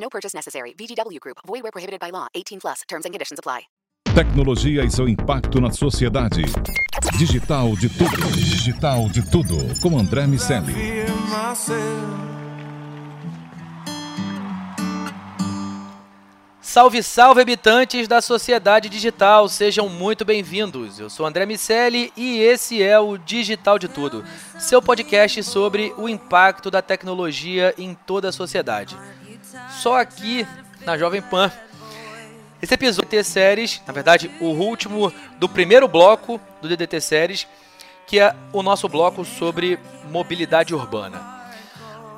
No purchase necessary. VGW Group. Void where prohibited by law. 18 plus. Terms and conditions apply. Tecnologia e seu impacto na sociedade. Digital de tudo. Digital de tudo. Com André Miceli. Salve, salve, habitantes da sociedade digital, sejam muito bem-vindos. Eu sou André Miceli e esse é o Digital de Tudo, seu podcast sobre o impacto da tecnologia em toda a sociedade. Só aqui na Jovem Pan. Esse episódio DDT Séries, na verdade, o último do primeiro bloco do DDT Séries, que é o nosso bloco sobre mobilidade urbana.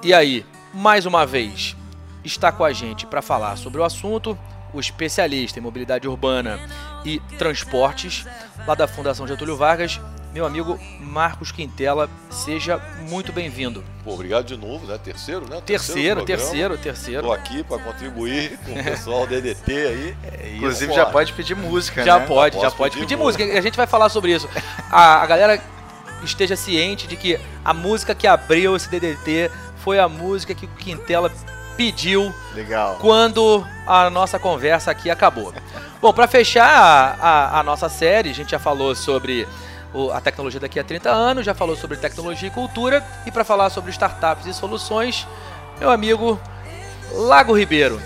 E aí, mais uma vez, está com a gente para falar sobre o assunto o especialista em mobilidade urbana e transportes lá da Fundação Getúlio Vargas, meu amigo Marcos Quintela. Seja muito bem-vindo. Obrigado de novo, né? Terceiro, né? Terceiro, terceiro, terceiro. Estou aqui para contribuir com o pessoal do DDT aí. É Inclusive já pode pedir música, já né? Pode, já, pode pedir, pedir música. música. A gente vai falar sobre isso. A, a galera esteja ciente de que a música que abriu esse DDT foi a música que o Quintela pediu Legal. quando a nossa conversa aqui acabou. Bom, para fechar a, a, a, nossa série, a gente já falou sobre a tecnologia daqui a 30 anos, já falou sobre tecnologia e cultura, e para falar sobre startups e soluções, meu amigo Lago Ribeiro.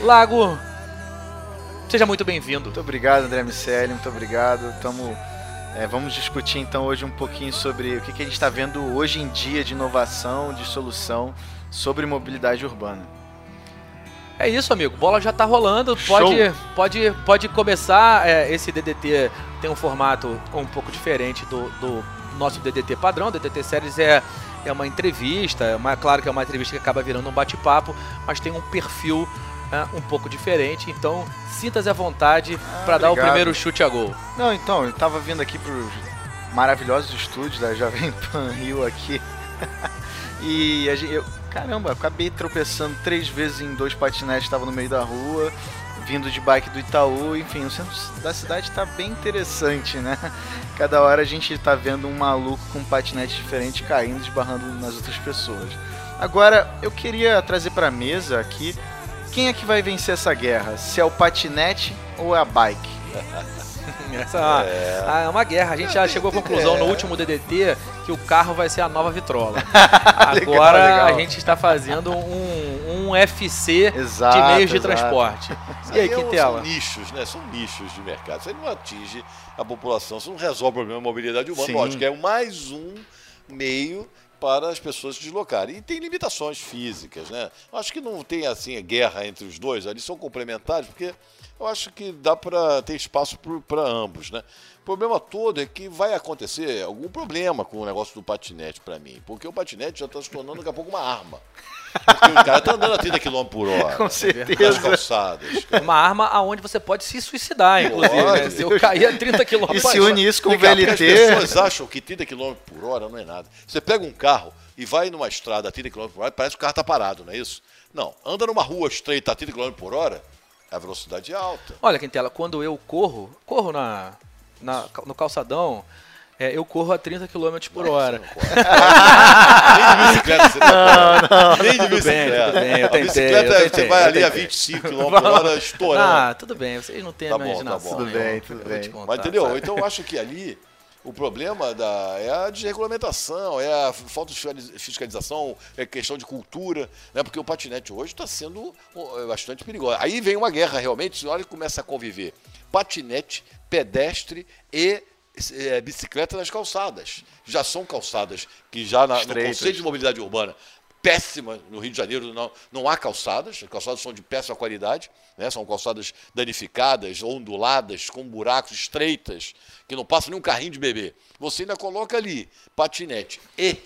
Lago, seja muito bem-vindo. Muito obrigado, André Miceli, muito obrigado. Tamo, é, vamos discutir então hoje um pouquinho sobre o que, que a gente está vendo hoje em dia de inovação, de solução sobre mobilidade urbana. É isso, amigo. Bola já tá rolando. Pode, Show. pode, pode começar. É, esse DDT tem um formato um pouco diferente do, do nosso DDT padrão. DDT Séries é, é uma entrevista. É uma, claro que é uma entrevista que acaba virando um bate-papo, mas tem um perfil é, um pouco diferente. Então, sinta-se à vontade ah, para dar o primeiro chute a gol. Não, então, eu tava vindo aqui para maravilhosos estúdios da Jovem Pan Rio aqui. e a gente, eu, caramba, acabei tropeçando três vezes em dois patinetes, estava no meio da rua, vindo de bike do Itaú, enfim, o centro da cidade está bem interessante, né? Cada hora a gente está vendo um maluco com um patinete diferente caindo, esbarrando nas outras pessoas. Agora, eu queria trazer para a mesa aqui quem é que vai vencer essa guerra? Se é o patinete ou é a bike? Essa é. é uma guerra. A gente já chegou à conclusão no último DDT que o carro vai ser a nova vitrola. Agora legal, legal. a gente está fazendo um, um FC exato, de meios de exato. transporte. E aí, Quintela? São nichos, né? São nichos de mercado. Você não atinge a população, você não resolve o problema da mobilidade humana. Sim. Lógico, é mais um meio para as pessoas se deslocarem. E tem limitações físicas, né? Acho que não tem assim guerra entre os dois, eles são complementares, porque eu acho que dá para ter espaço para ambos, né? O problema todo é que vai acontecer algum problema com o negócio do patinete para mim, porque o patinete já está se tornando daqui a pouco uma arma. Porque o cara tá andando a 30 km por hora. Com certeza. Nas calçadas. Uma arma aonde você pode se suicidar, inclusive. Né? Se eu cair a 30 km E se une isso com o VLT. As pessoas acham que 30 km por hora não é nada. Você pega um carro e vai numa estrada a 30 km por hora, parece que o carro está parado, não é isso? Não. Anda numa rua estreita a 30 km por hora, a velocidade é alta. Olha, Quintela, quando eu corro, corro na, na no calçadão, é, eu corro a 30 km por hora. Nem de bicicleta você tá Não, não. Nem de bicicleta. Tudo bem, eu tentei, a bicicleta eu tentei, você vai ali a 25 km por hora estourando. Ah, tudo bem, vocês não têm tá a imaginação. Bom, tá bom. Tudo bem, tudo bem. Contar, Mas entendeu? Sabe? Então eu acho que ali o problema da, é a desregulamentação, é a falta de fiscalização, é questão de cultura, né? porque o patinete hoje está sendo é bastante perigoso. Aí vem uma guerra realmente, olha que começa a conviver patinete, pedestre e é, bicicleta nas calçadas. Já são calçadas que já na, no conceito de mobilidade urbana péssima no Rio de Janeiro, não, não há calçadas, as calçadas são de péssima qualidade, né? são calçadas danificadas, onduladas, com buracos estreitas, que não passa nem um carrinho de bebê. Você ainda coloca ali patinete e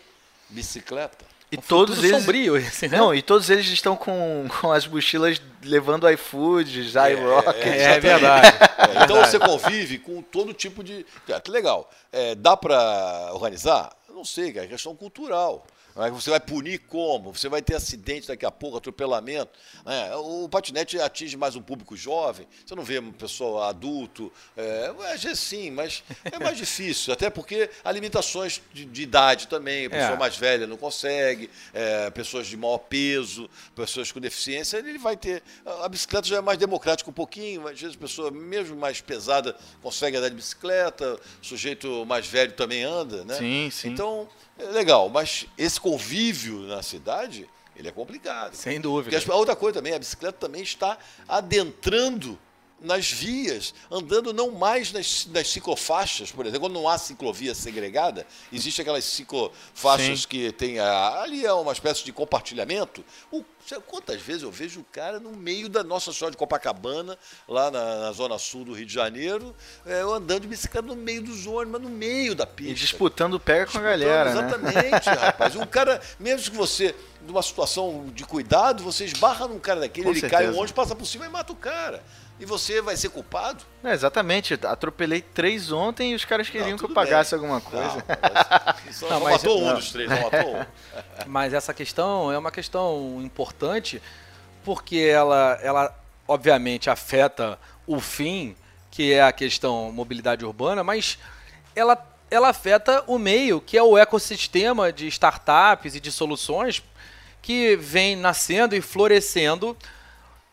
bicicleta. E Um todos eles. sombrio esse, né? Não, e todos eles estão com, com as mochilas levando iFood, iRocket. é exatamente. verdade. É, então você convive com todo tipo de. Que legal. É, dá para organizar? Não sei, cara, é questão cultural. Mas Você vai punir como? Você vai ter acidente daqui a pouco, atropelamento. né? O patinete atinge mais um público jovem. Você não vê um pessoal adulto. É, às vezes sim, mas é mais difícil. Até porque há limitações de, de idade também. A pessoa É. mais velha não consegue, é, pessoas de maior peso, pessoas com deficiência. Ele vai ter. A bicicleta já é mais democrática um pouquinho. Às vezes a pessoa, mesmo mais pesada, consegue andar de bicicleta. O sujeito mais velho também anda, né? Sim, sim. Então, é legal. Mas esse convívio na cidade, ele é complicado. Sem Porque dúvida. as- a outra coisa também, a bicicleta também está adentrando nas vias, andando não mais nas, nas ciclofaixas, por exemplo, quando não há ciclovia segregada, existe aquelas ciclofaixas Sim. que tem a- ali é uma espécie de compartilhamento. O- sabe quantas vezes eu vejo o cara no meio da Nossa Senhora de Copacabana, lá na, na zona sul do Rio de Janeiro, é, andando de bicicleta no meio dos ônibus, mas no meio da pista. E disputando pega com a galera, né? Exatamente, rapaz. Um cara, mesmo que você, numa situação de cuidado, você esbarra num cara daquele, Com ele cai, certeza. um ônibus passa por cima e mata o cara. E você vai ser culpado? É, exatamente. Atropelei três ontem e os caras queriam Não, que eu pagasse bem. alguma coisa. Não, só, Não, mas- matou um dos três, não matou um. Mas essa questão é uma questão importante porque ela, ela obviamente afeta o fim, que é a questão mobilidade urbana, mas ela, ela afeta o meio, que é o ecossistema de startups e de soluções que vem nascendo e florescendo,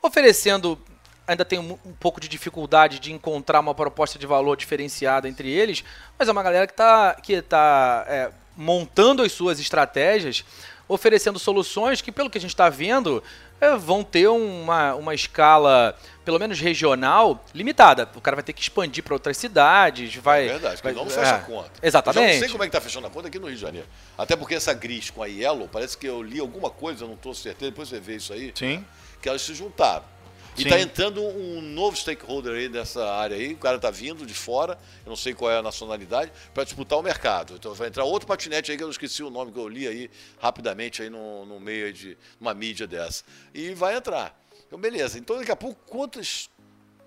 oferecendo ainda tem um, um pouco de dificuldade de encontrar uma proposta de valor diferenciada entre eles, mas é uma galera que está que tá, é, montando as suas estratégias, oferecendo soluções que, pelo que a gente está vendo, é, vão ter uma, uma escala, pelo menos regional, limitada. O cara vai ter que expandir para outras cidades, vai... É verdade, porque vai, não fecha é, a conta. Exatamente. Eu não sei como é que tá fechando a conta aqui no Rio de Janeiro. Até porque essa Gris com a Yellow, parece que eu li alguma coisa, eu não estou certeza, depois você vê isso aí. Sim. Que elas se juntaram. E está entrando um novo stakeholder aí nessa área aí, o cara está vindo de fora, eu não sei qual é a nacionalidade, para disputar o mercado. Então vai entrar outro patinete aí que eu não esqueci o nome que eu li aí rapidamente aí no, no meio de uma mídia dessa. E vai entrar. Então, beleza. Então daqui a pouco, quantas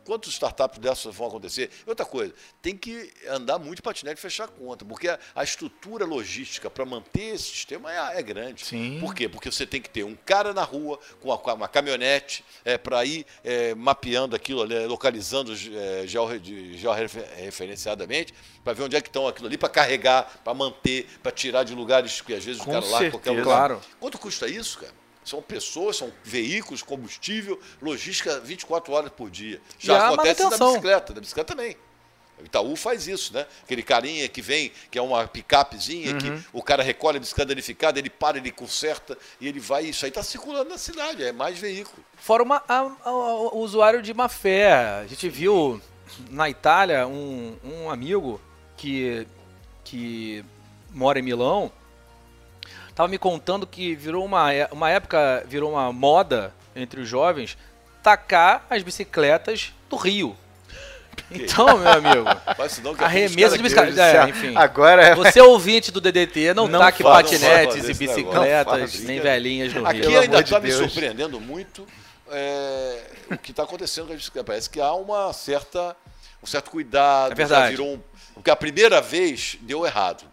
quantas startups dessas vão acontecer? Outra coisa, tem que andar muito patinete e fechar a conta, porque a, a estrutura logística para manter esse sistema é, é grande. Sim. Por quê? Porque você tem que ter um cara na rua com uma, uma caminhonete é, para ir é, mapeando aquilo ali, localizando é, georreferenciadamente, para ver onde é que estão aquilo ali, para carregar, para manter, para tirar de lugares que às vezes Com o cara lá em qualquer certeza. lugar. Claro. Quanto custa isso, cara? São pessoas, são veículos, combustível, logística 24 horas por dia. E Já a acontece na bicicleta, na bicicleta também. O Itaú faz isso, né? Aquele carinha que vem, que é uma picapezinha, Uhum. que o cara recolhe a bicicleta danificada, ele para, ele conserta e ele vai. Isso aí está circulando na cidade, é mais veículo. Fora uma- a- a- o usuário de má fé. A gente viu na Itália um, um amigo que, que mora em Milão tava me contando que virou uma, é- uma época, virou uma moda entre os jovens tacar as bicicletas do Rio. Então, meu amigo, Faz isso não, que arremesso de bicicleta. É, enfim. Agora é. Você ouvinte do DDT, não, Não taque patinetes e bicicletas, nem velhinhas no Aqui Rio. Pelo ainda amor de está me surpreendendo muito é, o que está acontecendo com a bicicleta. Parece que há uma certa, um certo cuidado. É verdade. Já virou um, porque a primeira vez deu errado.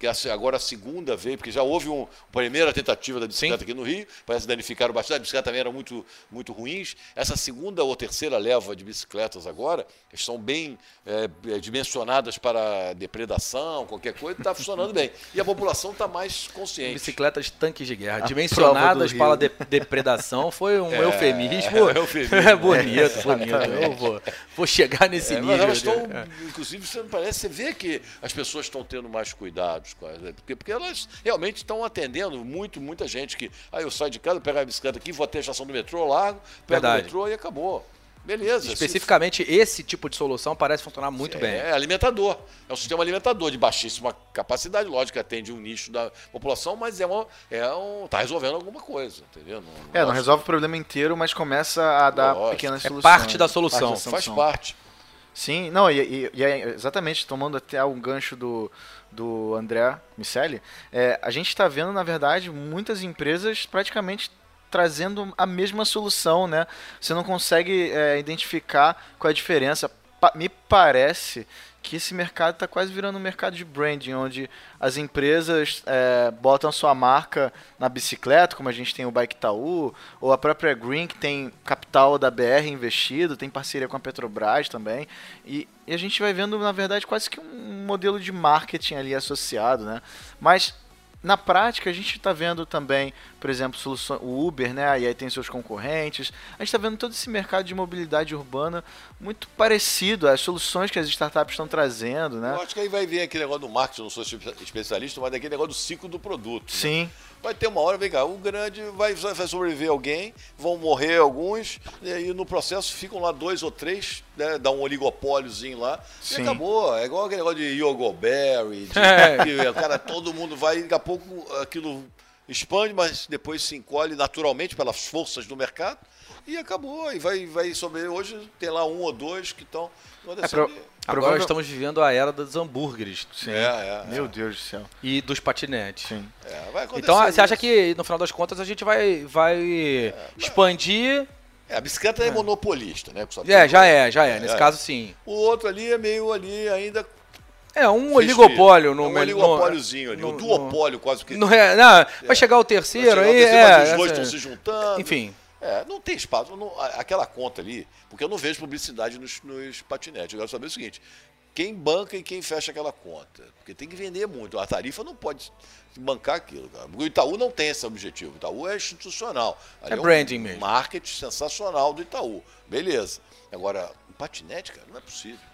Que agora a segunda vez, porque já houve uma primeira tentativa da bicicleta aqui no Rio, parece que danificaram bastante, a bicicleta também era muito, muito ruins. Essa segunda ou terceira leva de bicicletas agora, que estão bem é, é, dimensionadas para depredação, qualquer coisa, está funcionando bem. E a população está mais consciente. Bicicletas tanques de guerra, prova dimensionadas para de- depredação, foi um É, eufemismo. é um eufemismo. É bonito, bonito. Eu vou, vou chegar nesse É, nível. mas elas estão, é. inclusive, você parece, você vê que as pessoas estão tendo mais cuidados as, porque, porque elas realmente estão atendendo muito, muita gente que, ah, eu saio de casa, pego a bicicleta aqui, vou até a estação do metrô, largo, pego Verdade. o metrô e acabou. Beleza. se- Especificamente, esse tipo de solução parece funcionar muito bem. É alimentador. É um sistema alimentador de baixíssima capacidade, lógico que atende um nicho da população, mas é uma, é um, tá resolvendo alguma coisa, entendeu? Não, É, não resolve o problema inteiro, mas começa a dar Lógico. pequenas É soluções. parte da solução. Parte da Faz parte. Sim, não, e, e- e é exatamente, tomando até um gancho do, do André Miceli, é, a gente está vendo, na verdade, muitas empresas praticamente trazendo a mesma solução, né? Você não consegue é, identificar qual é a diferença. Pa- me parece que esse mercado está quase virando um mercado de branding, onde as empresas é, botam sua marca na bicicleta, como a gente tem o Bike Itaú, ou a própria Green, que tem capital da BR investido, tem parceria com a Petrobras também, e, e a gente vai vendo, na verdade, quase que um modelo de marketing ali associado, né? Mas na prática, a gente está vendo também, por exemplo, soluções, o Uber, né? E aí tem seus concorrentes. A gente está vendo todo esse mercado de mobilidade urbana muito parecido às soluções que as startups estão trazendo, né? Eu acho que aí vai vir aquele negócio do marketing, eu não sou espe- especialista, mas daquele negócio do ciclo do produto. né? Vai ter uma hora, vem cá, o grande vai, vai sobreviver alguém, vão morrer alguns, e aí no processo ficam lá dois ou três, né, dá um oligopóliozinho lá, Sim. e acabou. É igual aquele negócio de Yogoberry, de, É. que o cara, todo mundo vai, e daqui a pouco aquilo expande, mas depois se encolhe naturalmente pelas forças do mercado, e acabou. E vai, vai sobreviver. Hoje tem lá um ou dois que estão. É pro- Agora estamos vivendo a era dos hambúrgueres Sim. É, é, Meu Deus do céu. e dos patinetes. Sim. é, Então, você acha que no final das contas a gente vai, vai expandir? É, a bicicleta é, monopolista, né? É, já é, já é. É, Nesse é. caso, sim. O outro ali é meio ali ainda. É um oligopólio no é um oligopóliozinho ali, no- um duopólio quase que. No, é, não, vai chegar o Vai terceiro chegar o aí, terceiro, é, mas os dois estão se juntando. Enfim. É, não tem espaço. não- aquela conta ali, porque eu não vejo publicidade nos, nos patinetes. Eu quero saber o seguinte: quem banca e quem fecha aquela conta? Porque tem que vender muito. A tarifa não pode bancar aquilo. Cara. O Itaú não tem esse objetivo. O Itaú é institucional. Ali É um branding mesmo. Marketing sensacional do Itaú. Beleza. Agora, o patinete, cara, não é possível.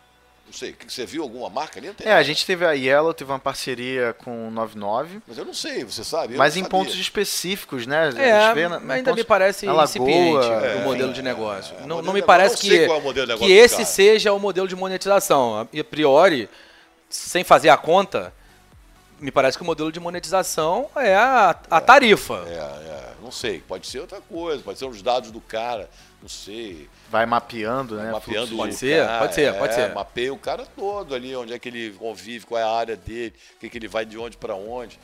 Não sei, que- você viu alguma marca ali? É, a gente teve a Yellow, teve uma parceria com o 99, Mas eu não sei, você sabe? eu mas em sabia. pontos específicos, né? A É, gente vê na- na ainda me pontos- parece na Lagoa, incipiente é, o modelo é, de negócio. é, não, me parece que, é que esse cara. seja o modelo de monetização. E a priori, sem fazer a conta, me parece que o modelo de monetização é a, a tarifa. É, é, não sei, pode ser outra coisa, pode ser os dados do cara, não sei. Vai mapeando, né? mapeando Pode de- ser, cara, pode ser, é, pode ser. Mapeia o cara todo ali, onde é que ele convive, qual é a área dele, o que, que ele vai de onde para onde.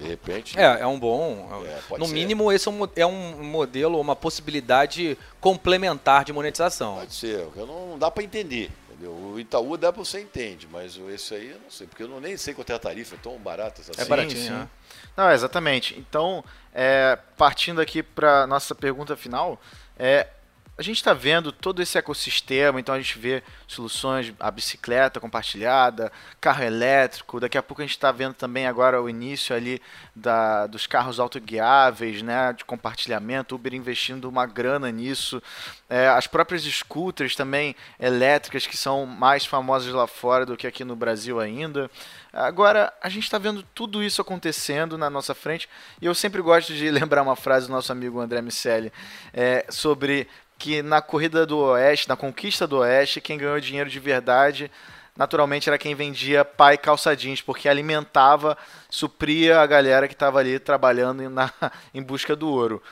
De repente. É, é um bom. É, pode no ser. mínimo, esse é um, é um modelo, uma possibilidade complementar de monetização. Pode ser, eu não, não dá para entender. Entendeu? O Itaú dá para você entende, mas o- esse aí eu não sei, porque eu não, nem sei quanto é a tarifa, é tão barata essa É assim. baratinho, sim. né? Não, exatamente. Então, é, partindo aqui para nossa pergunta final, é, a gente está vendo todo esse ecossistema, então a gente vê soluções, a bicicleta compartilhada, carro elétrico, daqui a pouco a gente está vendo também agora o início ali da, dos carros autoguiáveis, né, de compartilhamento, Uber investindo uma grana nisso, é, as próprias scooters também elétricas que são mais famosas lá fora do que aqui no Brasil ainda. Agora, a gente está vendo tudo isso acontecendo na nossa frente e eu sempre gosto de lembrar uma frase do nosso amigo André Miceli é, sobre que na corrida do Oeste, na conquista do Oeste, quem ganhou dinheiro de verdade naturalmente era quem vendia pai calça jeans, porque alimentava, supria a galera que estava ali trabalhando na, em busca do ouro.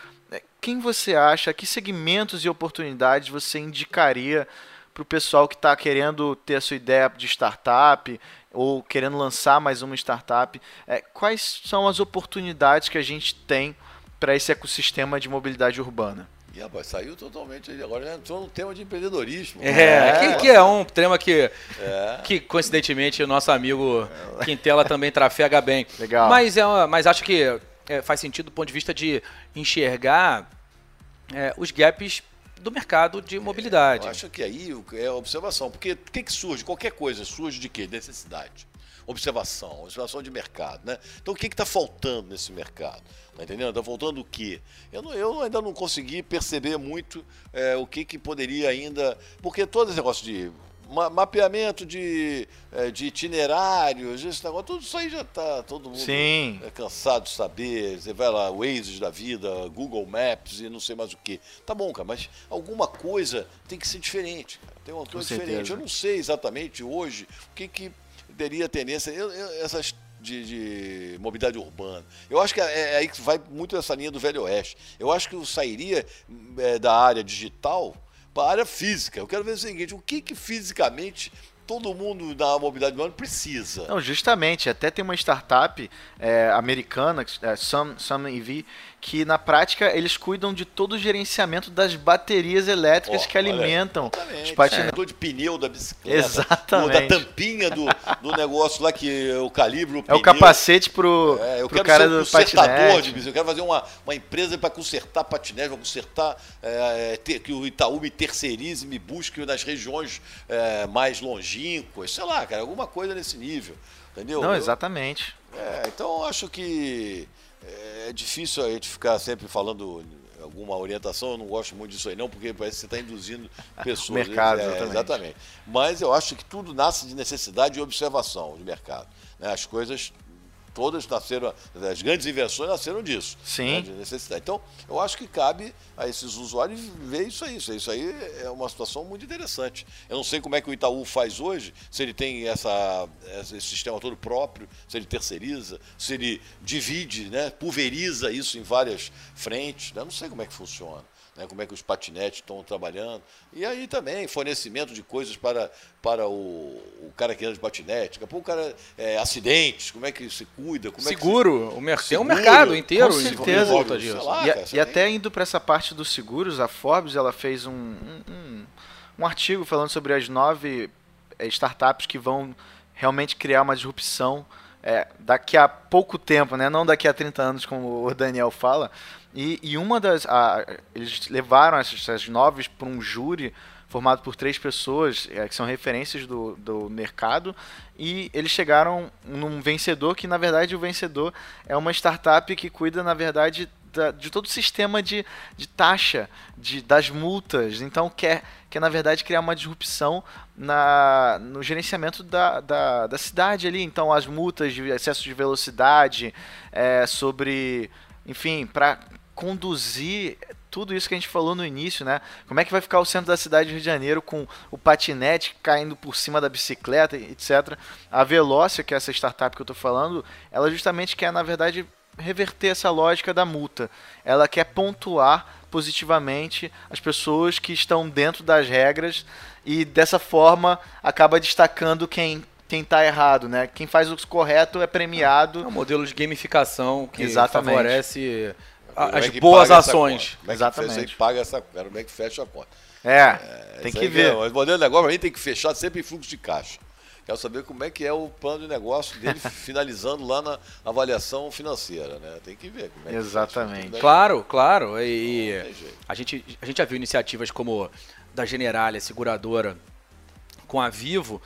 Quem você acha, que segmentos e oportunidades você indicaria para o pessoal que está querendo ter a sua ideia de startup ou querendo lançar mais uma startup? É, quais são as oportunidades que a gente tem para esse ecossistema de mobilidade urbana? E, rapaz, saiu totalmente, agora já entrou no tema de empreendedorismo. É, que, que é um tema que, que coincidentemente, o nosso amigo Quintela também trafega bem. Legal. Mas, é uma- mas acho que é, faz sentido do ponto de vista de enxergar é, os gaps do mercado de mobilidade. Eu acho que aí é a observação, porque o que, que surge? Qualquer coisa surge de quê? Necessidade. Observação, observação de mercado, né? Então o que está faltando nesse mercado? Tá entendendo? Está faltando o quê? Eu, não- eu ainda não consegui perceber muito é, o que, que poderia ainda. Porque todo esse negócio de ma- mapeamento de, é, de itinerários, esse negócio, tudo isso aí já está todo mundo Sim. é cansado de saber. Você vai lá, Waze da vida, Google Maps e não sei mais o que. Tá bom, cara, mas alguma coisa tem que ser diferente. Cara. Tem uma coisa certeza. diferente. Eu não sei exatamente hoje o que, que teria tendência. eu- eu- essas de, de mobilidade urbana. Eu acho que é, é aí que vai muito essa linha do Velho Oeste. Eu acho que eu sairia é, da área digital para a área física. Eu quero ver o seguinte: o que, que fisicamente todo mundo da mobilidade urbana precisa? Não, justamente. Até tem uma startup é, americana, é, Some EV, que na prática eles cuidam de todo o gerenciamento das baterias elétricas Ó, que olha alimentam Exatamente. os patinetes. Dor de pneu da bicicleta. Exatamente. Da tampinha do, do negócio lá que eu calibro o É pneu. o capacete pro, É, eu pro quero cara ser um do consertador de patinete. bicicleta. Eu quero fazer uma, uma empresa para consertar patinete, para consertar é, é, ter- que o Itaú me terceirize, me busque nas regiões é, mais longínquas, sei lá, cara, alguma coisa nesse nível. Entendeu? Não, Eu- exatamente. é, então eu acho que é difícil a gente ficar sempre falando alguma orientação, eu não gosto muito disso aí não, porque parece que você está induzindo pessoas. mercado, É, exatamente. exatamente. Mas eu acho que tudo nasce de necessidade e observação de mercado. né? As coisas todas nasceram, as grandes invenções nasceram disso. Sim. né, de necessidade. Então, eu acho que cabe a esses usuários ver isso aí. Isso aí- é uma situação muito interessante. Eu não sei como é que o Itaú faz hoje, se ele tem essa, esse sistema todo próprio, se ele terceiriza, se ele divide, né, pulveriza isso em várias frentes. né? Eu não sei como é que funciona. Né, como é que os patinetes estão trabalhando. E aí também, fornecimento de coisas para, para o, o cara que anda de patinete. Daqui a pouco o cara, é, acidentes, como é que se cuida, como é que se- Seguro, o mer tem um Seguro, mercado inteiro com certeza. volta Sei disso. lá. e, cara, e até indo para essa parte dos seguros, a Forbes ela fez um, um, um- um artigo falando sobre as nove eh, startups que vão realmente criar uma disrupção eh, daqui a pouco tempo, né? não daqui a 30 anos, como o Daniel fala. E, e uma das. a- eles levaram essas, essas nove para um júri formado por três pessoas eh, que são referências do, do mercado e eles chegaram num vencedor que na verdade o vencedor é uma startup que cuida na verdade da- de todo o sistema de, de taxa de, das multas então quer, quer na verdade criar uma disrupção na, no gerenciamento da, da, da cidade ali então as multas de excesso de velocidade eh, sobre enfim para conduzir tudo isso que a gente falou no início, né? Como é que vai ficar o centro da cidade do Rio de Janeiro com o patinete caindo por cima da bicicleta, etc. A Velócia, que é essa startup que eu tô falando, ela justamente quer, na verdade, reverter essa lógica da multa. Ela quer pontuar positivamente as pessoas que estão dentro das regras e dessa forma acaba destacando quem quem tá errado, né? Quem faz o correto é premiado. É um modelo de gamificação que Exatamente. favorece a- é as que boas ações. Como é que Exatamente. fecha- paga essa? Como é que fecha a conta? É, tem Isso que ver. é- o modelo de negócio, pra mim, tem que fechar sempre em fluxo de caixa. Quero saber como é que é o plano de negócio dele finalizando lá na avaliação financeira, né? Tem que ver como é que Exatamente. né? Claro, claro. E Não a gente, a gente já viu iniciativas como da Generalia, seguradora, com a Vivo,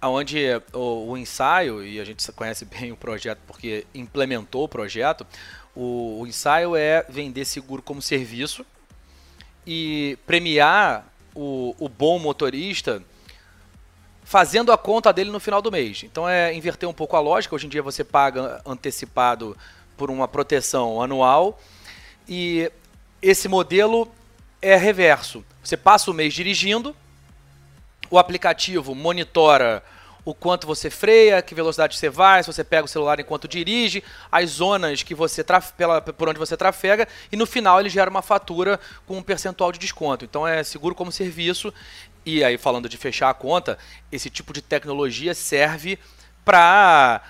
onde o, o ensaio, e a gente conhece bem o projeto porque implementou o projeto, o, o ensaio é vender seguro como serviço e premiar o, o bom motorista fazendo a conta dele no final do mês. Então é inverter um pouco a lógica. Hoje em dia você paga antecipado por uma proteção anual e esse modelo é reverso. Você passa o mês dirigindo, o aplicativo monitora o quanto você freia, que velocidade você vai, se você pega o celular enquanto dirige, as zonas que você pela, por onde você trafega e no final ele gera uma fatura com um percentual de desconto. Então é seguro como serviço e aí falando de fechar a conta, esse tipo de tecnologia serve para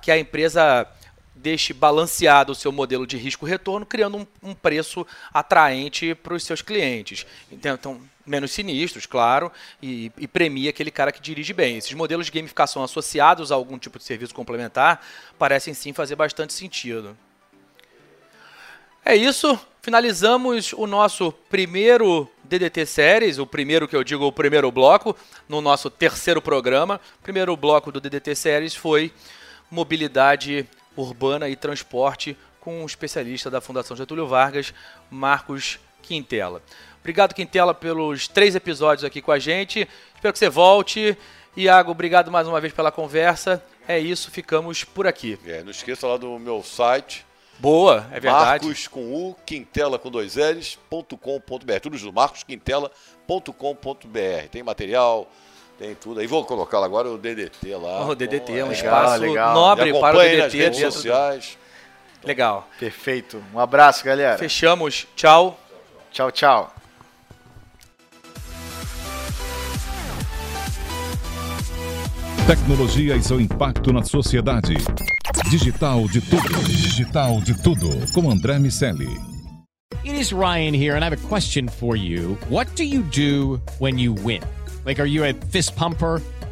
que a empresa deixe balanceado o seu modelo de risco-retorno, criando um, um preço atraente para os seus clientes. Então, menos sinistros, claro, e, e premia aquele cara que dirige bem. Esses modelos de gamificação associados a algum tipo de serviço complementar parecem sim fazer bastante sentido. É isso, finalizamos o nosso primeiro DDT Séries, o primeiro que eu digo, o primeiro bloco, no nosso terceiro programa. O primeiro bloco do DDT Séries foi mobilidade urbana e transporte com um especialista da Fundação Getúlio Vargas, Marcos Quintela. Obrigado, Quintela, pelos três episódios aqui com a gente. Espero que você volte. Iago, obrigado mais uma vez pela conversa. É isso, ficamos por aqui. É, não esqueça lá do meu site, Boa, é verdade. Marcos com U, Quintela com dois L's, ponto com.br. Tudo junto, marcosquintela.com.br. Tem material, tem tudo. Aí vou colocar agora o DDT lá. O DDT é um espaço ah, legal. nobre para o DDT. Nas redes sociais. Do... Legal. Perfeito. Um abraço, galera. Fechamos. Tchau. Tchau, tchau. Tecnologia e seu impacto na sociedade. Digital de tudo. Digital de tudo. Com André Miscelli. It is Ryan here, and I have a question for you. What do you do when you win? Like, are you a fist pumper?